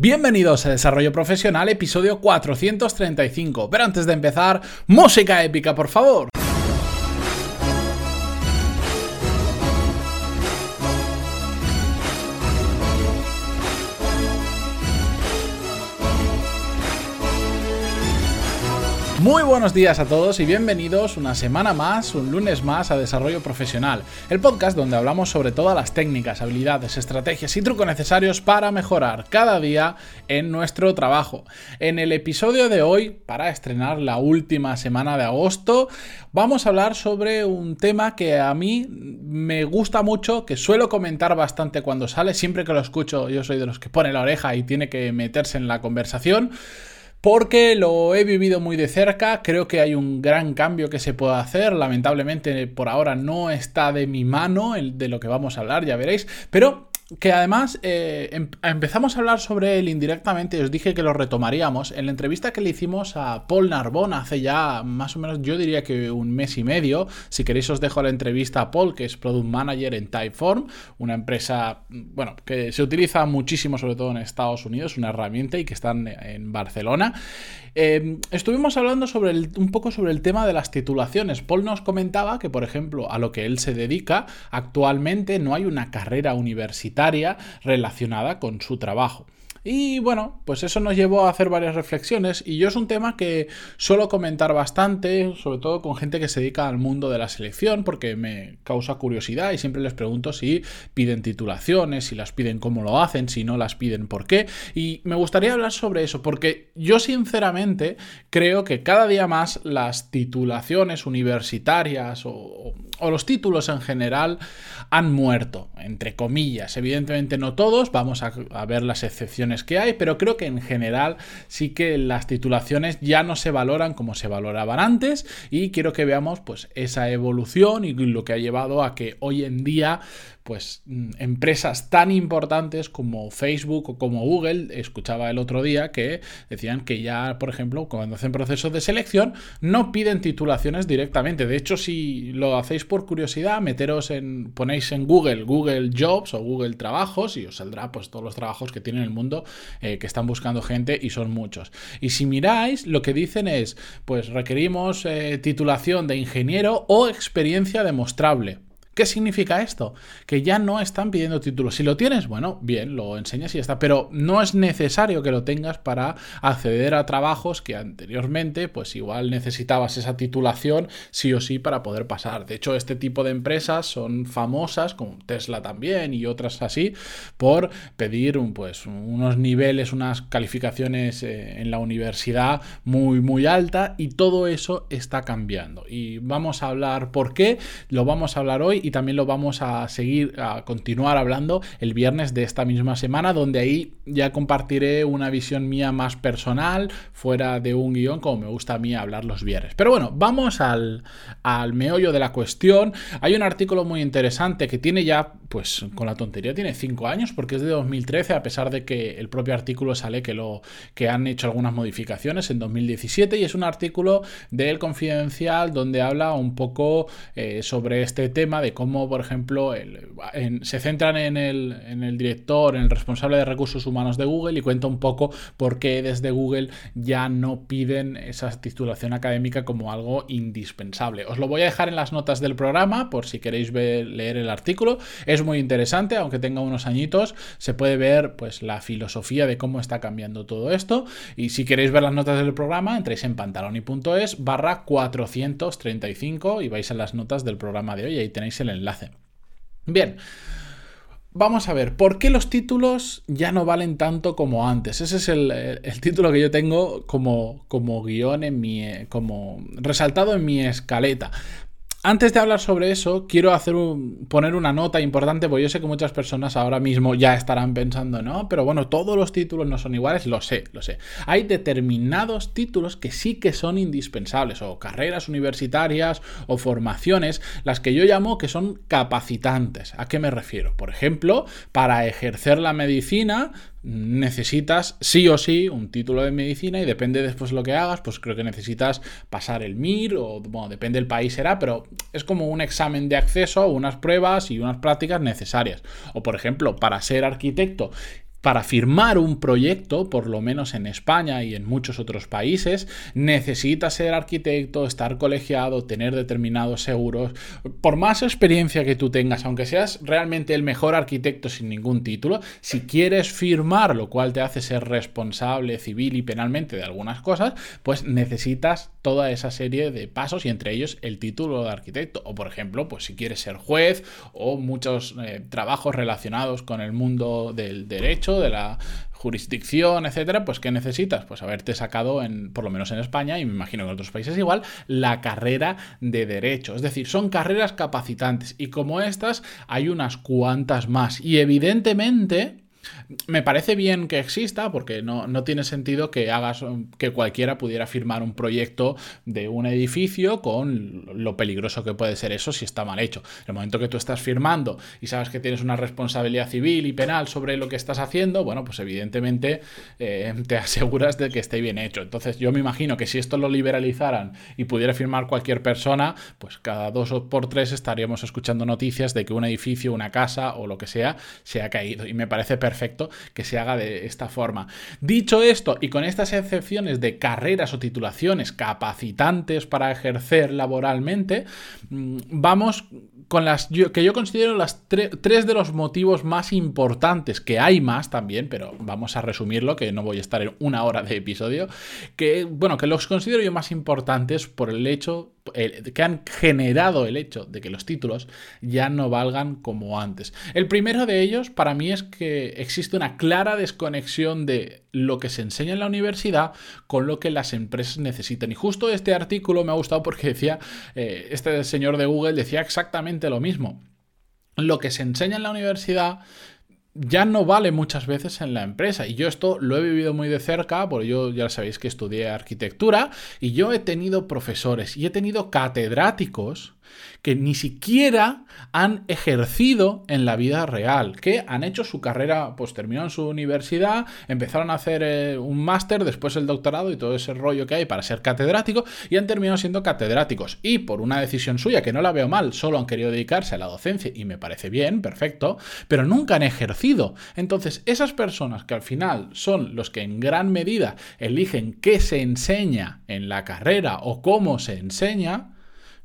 Bienvenidos a Desarrollo Profesional, episodio 435. Pero antes de empezar, música épica, por favor. Muy buenos días a todos y bienvenidos una semana más, un lunes más a Desarrollo Profesional, el podcast donde hablamos sobre todas las técnicas, habilidades, estrategias y trucos necesarios para mejorar cada día en nuestro trabajo. En el episodio de hoy, para estrenar la última semana de agosto, vamos a hablar sobre un tema que a mí me gusta mucho, que suelo comentar bastante cuando sale, siempre que lo escucho yo soy de los que pone la oreja y tiene que meterse en la conversación porque lo he vivido muy de cerca, creo que hay un gran cambio que se puede hacer, lamentablemente por ahora no está de mi mano el de lo que vamos a hablar, ya veréis, pero que además eh, em, empezamos a hablar sobre él indirectamente, os dije que lo retomaríamos en la entrevista que le hicimos a Paul Narbon hace ya más o menos, yo diría que un mes y medio. Si queréis os dejo la entrevista a Paul, que es Product Manager en Typeform, una empresa, bueno, que se utiliza muchísimo sobre todo en Estados Unidos, una herramienta y que están en Barcelona. Em, estuvimos hablando sobre un poco sobre el tema de las titulaciones. Paul nos comentaba que, por ejemplo, a lo que él se dedica, actualmente no hay una carrera universitaria relacionada con su trabajo. Y bueno, pues eso nos llevó a hacer varias reflexiones y yo es un tema que suelo comentar bastante, sobre todo con gente que se dedica al mundo de la selección, porque me causa curiosidad y siempre les pregunto si piden titulaciones, si las piden cómo lo hacen, si no las piden por qué. Y me gustaría hablar sobre eso, porque yo sinceramente creo que cada día más las titulaciones universitarias o, los títulos en general han muerto, entre comillas. Evidentemente no todos, vamos a, ver las excepciones que hay, pero creo que en general sí que las titulaciones ya no se valoran como se valoraban antes y quiero que veamos pues esa evolución y lo que ha llevado a que hoy en día pues mm, empresas tan importantes como Facebook o como Google, escuchaba el otro día que decían que ya, por ejemplo, cuando hacen procesos de selección, no piden titulaciones directamente. De hecho, si lo hacéis por curiosidad, meteros en, ponéis en Google, Google Jobs o Google Trabajos y os saldrá pues todos los trabajos que tiene el mundo eh, que están buscando gente y son muchos. Y si miráis, lo que dicen es, pues requerimos eh, titulación de ingeniero o experiencia demostrable. ¿Qué significa esto? Que ya no están pidiendo títulos. Si lo tienes, bueno, bien, lo enseñas y está. Pero no es necesario que lo tengas para acceder a trabajos que anteriormente, pues igual necesitabas esa titulación sí o sí para poder pasar. De hecho, este tipo de empresas son famosas, como Tesla también y otras así, por pedir un, pues, unos niveles, unas calificaciones eh, en la universidad muy, muy alta y todo eso está cambiando. Y vamos a hablar por qué, lo vamos a hablar hoy y también lo vamos a seguir, a continuar hablando el viernes de esta misma semana, donde ahí ya compartiré una visión mía más personal, fuera de un guion, como me gusta a mí hablar los viernes. Pero bueno, vamos al, al meollo de la cuestión. Hay un artículo muy interesante que tiene ya, pues con la tontería, tiene 5 años, porque es de 2013, a pesar de que el propio artículo sale que, lo, que han hecho algunas modificaciones en 2017, y es un artículo del Confidencial donde habla un poco eh, sobre este tema de cómo, por ejemplo, se centran en el, director, en el responsable de recursos humanos de Google y cuenta un poco por qué desde Google ya no piden esa titulación académica como algo indispensable. Os lo voy a dejar en las notas del programa por si queréis leer el artículo. Es muy interesante, aunque tenga unos añitos, se puede ver pues la filosofía de cómo está cambiando todo esto. Y si queréis ver las notas del programa, entréis en pantaloni.es barra 435 y vais a las notas del programa de hoy ahí tenéis el enlace. Bien. Vamos a ver, ¿por qué los títulos ya no valen tanto como antes? Ese es el, título que yo tengo como, como guion en mi. como resaltado en mi escaleta. Antes de hablar sobre eso, quiero hacer poner una nota importante, porque yo sé que muchas personas ahora mismo ya estarán pensando, no, pero bueno, todos los títulos no son iguales, lo sé, lo sé. Hay determinados títulos que sí que son indispensables, o carreras universitarias, o formaciones, las que yo llamo que son capacitantes. ¿A qué me refiero? Por ejemplo, para ejercer la medicina, necesitas sí o sí un título de medicina y depende después lo que hagas, pues creo que necesitas pasar el MIR o bueno, depende del país será, pero es como un examen de acceso, unas pruebas y unas prácticas necesarias. O por ejemplo, para ser arquitecto para firmar un proyecto, por lo menos en España y en muchos otros países, necesitas ser arquitecto, estar colegiado, tener determinados seguros. Por más experiencia que tú tengas, aunque seas realmente el mejor arquitecto sin ningún título, si quieres firmar, lo cual te hace ser responsable civil y penalmente de algunas cosas, pues necesitas toda esa serie de pasos y entre ellos el título de arquitecto. O por ejemplo, pues si quieres ser juez o muchos eh, trabajos relacionados con el mundo del derecho de la jurisdicción, etcétera, pues ¿qué necesitas? Pues haberte sacado, en, por lo menos en España, y me imagino que en otros países igual, la carrera de Derecho. Es decir, son carreras capacitantes y como estas hay unas cuantas más. Y evidentemente me parece bien que exista porque no, tiene sentido que hagas que cualquiera pudiera firmar un proyecto de un edificio con lo peligroso que puede ser eso si está mal hecho. En el momento que tú estás firmando y sabes que tienes una responsabilidad civil y penal sobre lo que estás haciendo, bueno, pues evidentemente eh, te aseguras de que esté bien hecho. Entonces yo me imagino que si esto lo liberalizaran y pudiera firmar cualquier persona, pues cada dos o por tres estaríamos escuchando noticias de que un edificio, una casa o lo que sea se ha caído. Y me parece perfecto que se haga de esta forma. Dicho esto, y con estas excepciones de carreras o titulaciones capacitantes para ejercer laboralmente, mm, vamos con las que yo considero las tres de los motivos más importantes, que hay más también, pero vamos a resumirlo, que no voy a estar en una hora de episodio, que bueno, que los considero yo más importantes por el hecho que han generado el hecho de que los títulos ya no valgan como antes. El primero de ellos para mí es que existe una clara desconexión de lo que se enseña en la universidad con lo que las empresas necesitan. Y justo este artículo me ha gustado porque decía, eh, este señor de Google decía exactamente lo mismo. Lo que se enseña en la universidad ya no vale muchas veces en la empresa. Y yo esto lo he vivido muy de cerca, porque yo ya sabéis que estudié arquitectura y yo he tenido profesores y he tenido catedráticos que ni siquiera han ejercido en la vida real, que han hecho su carrera, pues terminaron su universidad, empezaron a hacer eh, un máster, después el doctorado y todo ese rollo que hay para ser catedrático y han terminado siendo catedráticos. Y por una decisión suya, que no la veo mal, solo han querido dedicarse a la docencia y me parece bien, perfecto, pero nunca han ejercido. Entonces, esas personas que al final son los que en gran medida eligen qué se enseña en la carrera o cómo se enseña,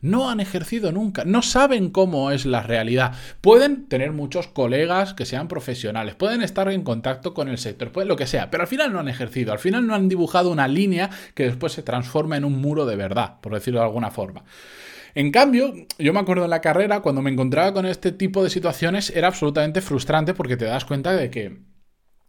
no han ejercido nunca, no saben cómo es la realidad. Pueden tener muchos colegas que sean profesionales, pueden estar en contacto con el sector, pueden lo que sea, pero al final no han ejercido, al final no han dibujado una línea que después se transforma en un muro de verdad, por decirlo de alguna forma. En cambio, yo me acuerdo en la carrera, cuando me encontraba con este tipo de situaciones, era absolutamente frustrante porque te das cuenta de que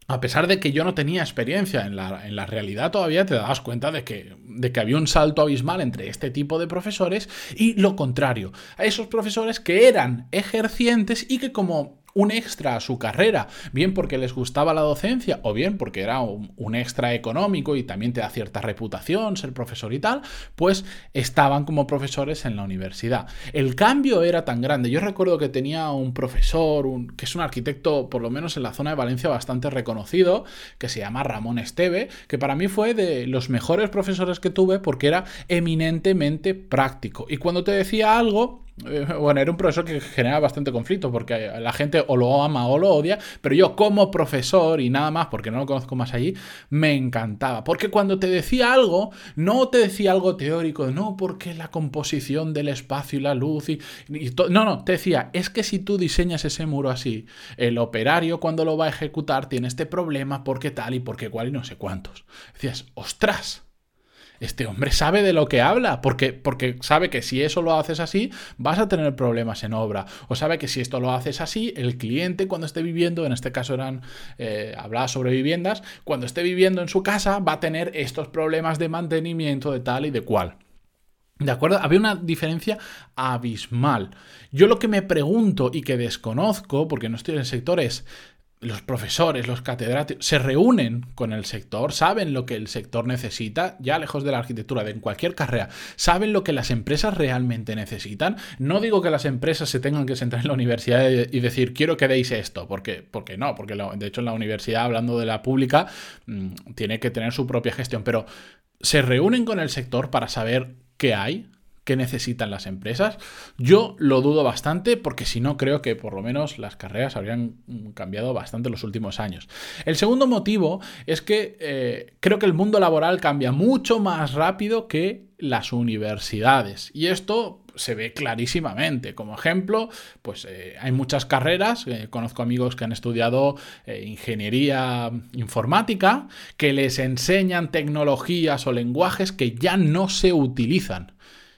a pesar de que yo no tenía experiencia en la, en la, realidad, todavía te dabas cuenta de que, de que había un salto abismal entre este tipo de profesores y lo contrario, a esos profesores que eran ejercientes y que como un extra a su carrera, bien porque les gustaba la docencia o bien porque era un, extra económico y también te da cierta reputación ser profesor y tal, pues estaban como profesores en la universidad. El cambio era tan grande. Yo recuerdo que tenía un profesor, que es un arquitecto, por lo menos en la zona de Valencia, bastante reconocido, que se llama Ramón Esteve, que para mí fue de los mejores profesores que tuve porque era eminentemente práctico. Y cuando te decía algo, bueno, era un profesor que genera bastante conflicto porque la gente o lo ama o lo odia, pero yo como profesor y nada más, porque no lo conozco más allí, me encantaba. Porque cuando te decía algo, no te decía algo teórico, no porque la composición del espacio y la luz y, no, no, te decía, es que si tú diseñas ese muro así, el operario cuando lo va a ejecutar tiene este problema porque tal y porque cual y no sé cuántos. Decías, ostras este hombre sabe de lo que habla, porque, porque sabe que si eso lo haces así, vas a tener problemas en obra. O sabe que si esto lo haces así, el cliente cuando esté viviendo, en este caso eran, eh, hablaba sobre viviendas, cuando esté viviendo en su casa va a tener estos problemas de mantenimiento de tal y de cual. ¿De acuerdo? Había una diferencia abismal. Yo lo que me pregunto y que desconozco, porque no estoy en el sector, es los profesores, los catedráticos, se reúnen con el sector, saben lo que el sector necesita, ya lejos de la arquitectura, de cualquier carrera, saben lo que las empresas realmente necesitan. No digo que las empresas se tengan que sentar en la universidad y decir, quiero que deis esto, porque, porque no, porque de hecho en la universidad, hablando de la pública, mm, tiene que tener su propia gestión, pero se reúnen con el sector para saber qué hay, que necesitan las empresas? Yo lo dudo bastante porque si no creo que por lo menos las carreras habrían cambiado bastante en los últimos años. El segundo motivo es que eh, creo que el mundo laboral cambia mucho más rápido que las universidades. Y esto se ve clarísimamente. Como ejemplo, pues eh, hay muchas carreras, eh, conozco amigos que han estudiado ingeniería informática, que les enseñan tecnologías o lenguajes que ya no se utilizan.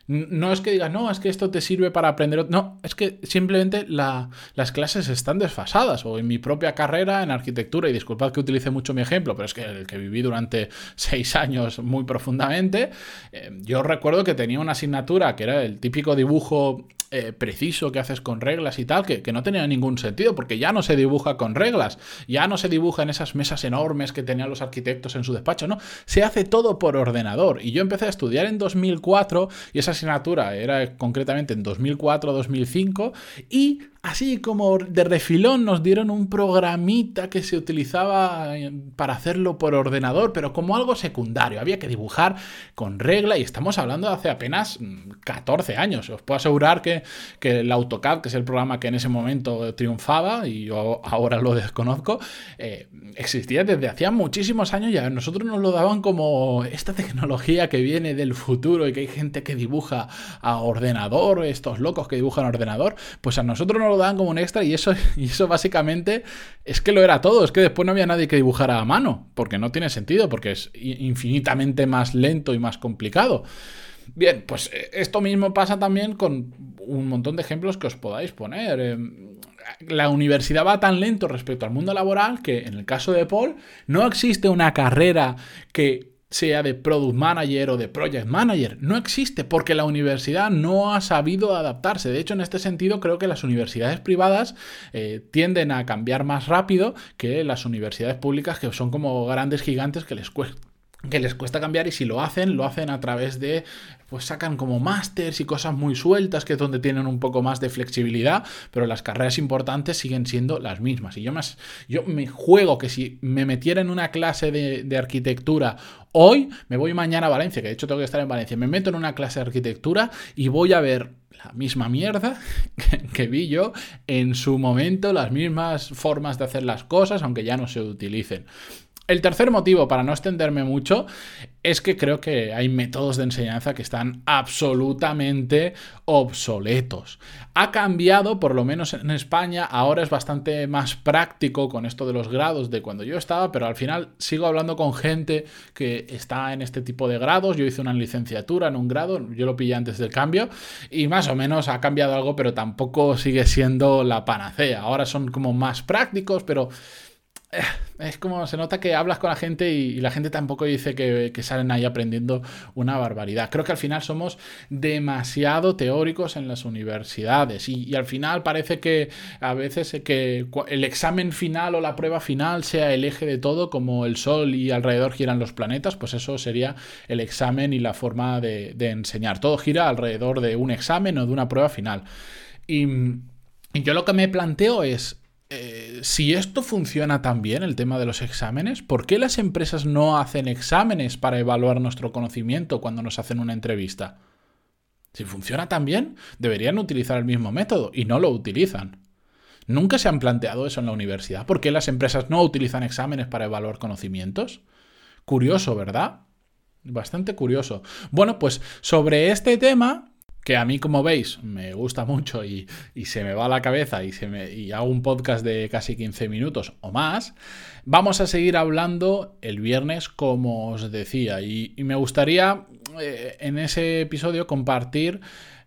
No es que digas, no, es que esto te sirve para aprender. No, es que simplemente las clases están desfasadas. O en mi propia carrera, en arquitectura, y disculpad que utilice mucho mi ejemplo, pero es que el que viví durante seis años muy profundamente, eh, yo recuerdo que tenía una asignatura que era el típico dibujo eh, preciso que haces con reglas y tal, que, no tenía ningún sentido, porque ya no se dibuja con reglas, ya no se dibuja en esas mesas enormes que tenían los arquitectos en su despacho, no, se hace todo por ordenador. Y yo empecé a estudiar en 2004 y esa asignatura era concretamente en 2004-2005 y así como de refilón nos dieron un programita que se utilizaba eh, para hacerlo por ordenador, pero como algo secundario. Había que dibujar con regla y estamos hablando de hace apenas 14 mm, años. Os puedo asegurar que, el AutoCAD, que es el programa que en ese momento triunfaba y yo ahora lo desconozco, eh, existía desde hacía muchísimos años y a nosotros nos lo daban como esta tecnología que viene del futuro y que hay gente que dibuja a ordenador, estos locos que dibujan a ordenador, pues a nosotros nos lo dan como un extra y eso, y eso básicamente es que lo era todo, es que después no había nadie que dibujara a mano, porque no tiene sentido, porque es infinitamente más lento y más complicado. Bien, pues eh, esto mismo pasa también con un montón de ejemplos que os podáis poner. Em, la universidad va tan lento respecto al mundo laboral que en el caso de Paul no existe una carrera que sea de product manager o de project manager. No existe porque la universidad no ha sabido adaptarse. De hecho, en este sentido, creo que las universidades privadas eh, tienden a cambiar más rápido que las universidades públicas, que son como grandes gigantes que les cuesta que les cuesta cambiar y si lo hacen, lo hacen a través de, pues sacan como másters y cosas muy sueltas, que es donde tienen un poco más de flexibilidad, pero las carreras importantes siguen siendo las mismas. Y yo, más, yo me juego que si me metiera en una clase de, arquitectura hoy, me voy mañana a Valencia, que de hecho tengo que estar en Valencia, me meto en una clase de arquitectura y voy a ver la misma mierda que, vi yo en su momento, las mismas formas de hacer las cosas, aunque ya no se utilicen. El tercer motivo, para no extenderme mucho, es que creo que hay métodos de enseñanza que están absolutamente obsoletos. Ha cambiado, por lo menos en España, ahora es bastante más práctico con esto de los grados de cuando yo estaba, pero al final sigo hablando con gente que está en este tipo de grados. Yo hice una licenciatura en un grado, yo lo pillé antes del cambio, y más o menos ha cambiado algo, pero tampoco sigue siendo la panacea. Ahora son como más prácticos, pero es como se nota que hablas con la gente y, la gente tampoco dice que, salen ahí aprendiendo una barbaridad. Creo que al final somos demasiado teóricos en las universidades y, al final parece que a veces que el examen final o la prueba final sea el eje de todo, como el Sol y alrededor giran los planetas, pues eso sería el examen y la forma de, enseñar. Todo gira alrededor de un examen o de una prueba final. y yo lo que me planteo es, eh, si esto funciona tan bien, el tema de los exámenes, ¿por qué las empresas no hacen exámenes para evaluar nuestro conocimiento cuando nos hacen una entrevista? Si funciona tan bien, deberían utilizar el mismo método y no lo utilizan. ¿Nunca se han planteado eso en la universidad? ¿Por qué las empresas no utilizan exámenes para evaluar conocimientos? Curioso, ¿verdad? Bastante curioso. Bueno, pues sobre este tema que a mí, como veis, me gusta mucho y, se me va a la cabeza y, me, y hago un podcast de casi 15 minutos o más, vamos a seguir hablando el viernes, como os decía. Y, me gustaría eh, en ese episodio compartir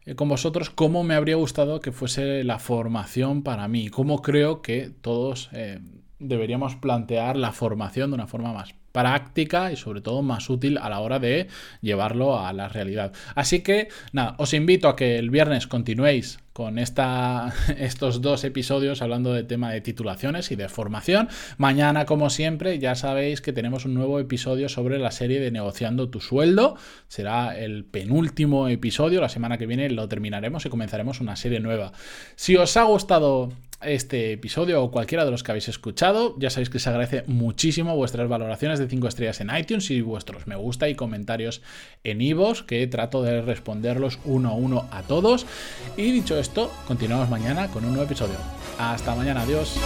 eh, con vosotros cómo me habría gustado que fuese la formación para mí, cómo creo que todos eh, deberíamos plantear la formación de una forma más práctica y sobre todo más útil a la hora de llevarlo a la realidad. Así que nada, os invito a que el viernes continuéis con esta, estos dos episodios hablando de tema de titulaciones y de formación. Mañana, como siempre, ya sabéis que tenemos un nuevo episodio sobre la serie de negociando tu sueldo. Será el penúltimo episodio. La semana que viene lo terminaremos y comenzaremos una serie nueva. Si os ha gustado este episodio o cualquiera de los que habéis escuchado. Ya sabéis que se agradece muchísimo vuestras valoraciones de 5 estrellas en iTunes y vuestros me gusta y comentarios en iVoox, que trato de responderlos uno a uno a todos. Y dicho esto, continuamos mañana con un nuevo episodio. Hasta mañana, adiós.